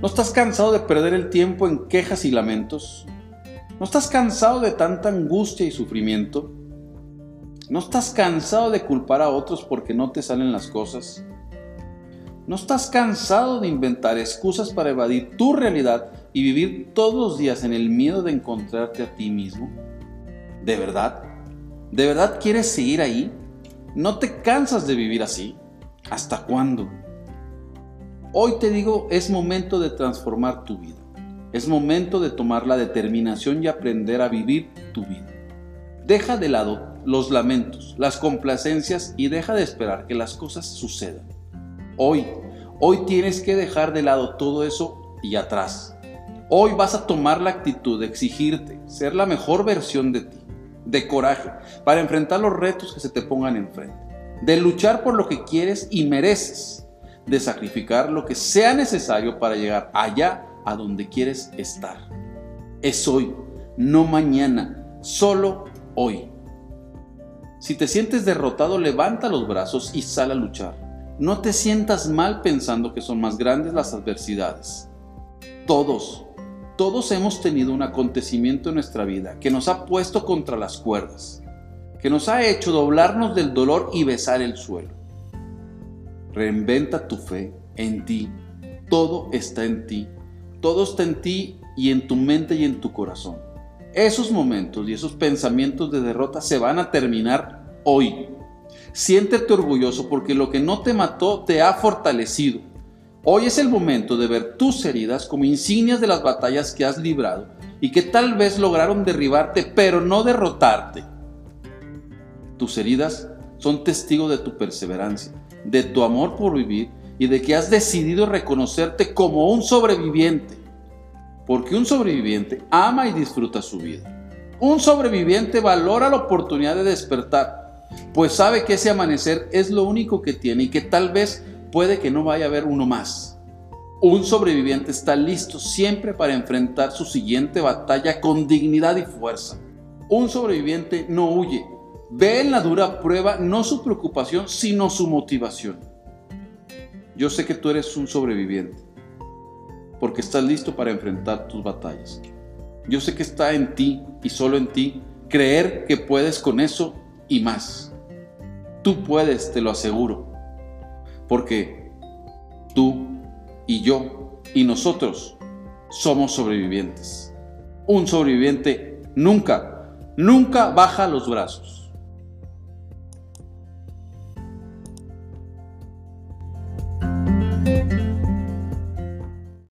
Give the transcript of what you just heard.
¿No estás cansado de perder el tiempo en quejas y lamentos? ¿No estás cansado de tanta angustia y sufrimiento? ¿No estás cansado de culpar a otros porque no te salen las cosas? ¿No estás cansado de inventar excusas para evadir tu realidad y vivir todos los días en el miedo de encontrarte a ti mismo? ¿De verdad? ¿De verdad quieres seguir ahí? ¿No te cansas de vivir así? ¿Hasta cuándo? Hoy te digo, es momento de transformar tu vida. Es momento de tomar la determinación y aprender a vivir tu vida. Deja de lado los lamentos, las complacencias y deja de esperar que las cosas sucedan. Hoy, hoy tienes que dejar de lado todo eso y atrás. Hoy vas a tomar la actitud de exigirte ser la mejor versión de ti de coraje para enfrentar los retos que se te pongan enfrente, de luchar por lo que quieres y mereces, de sacrificar lo que sea necesario para llegar allá a donde quieres estar. Es hoy, no mañana, solo hoy. Si te sientes derrotado, levanta los brazos y sal a luchar. No te sientas mal pensando que son más grandes las adversidades. Todos, todos hemos tenido un acontecimiento en nuestra vida que nos ha puesto contra las cuerdas, que nos ha hecho doblarnos del dolor y besar el suelo. Reinventa tu fe en ti. Todo está en ti. Todo está en ti y en tu mente y en tu corazón. Esos momentos y esos pensamientos de derrota se van a terminar hoy. Siéntete orgulloso porque lo que no te mató te ha fortalecido Hoy es el momento de ver tus heridas como insignias de las batallas que has librado y que tal vez lograron derribarte, pero no derrotarte. Tus heridas son testigos de tu perseverancia, de tu amor por vivir y de que has decidido reconocerte como un sobreviviente. Porque un sobreviviente ama y disfruta su vida. Un sobreviviente valora la oportunidad de despertar, pues sabe que ese amanecer es lo único que tiene y que tal vez puede que no vaya a haber uno más. Un sobreviviente está listo siempre para enfrentar su siguiente batalla con dignidad y fuerza. Un sobreviviente no huye, ve en la dura prueba no su preocupación, sino su motivación. Yo sé que tú eres un sobreviviente, porque estás listo para enfrentar tus batallas. Yo sé que está en ti y solo en ti creer que puedes con eso y más. Tú puedes, te lo aseguro porque tú y yo y nosotros somos sobrevivientes. Un sobreviviente nunca, nunca baja los brazos.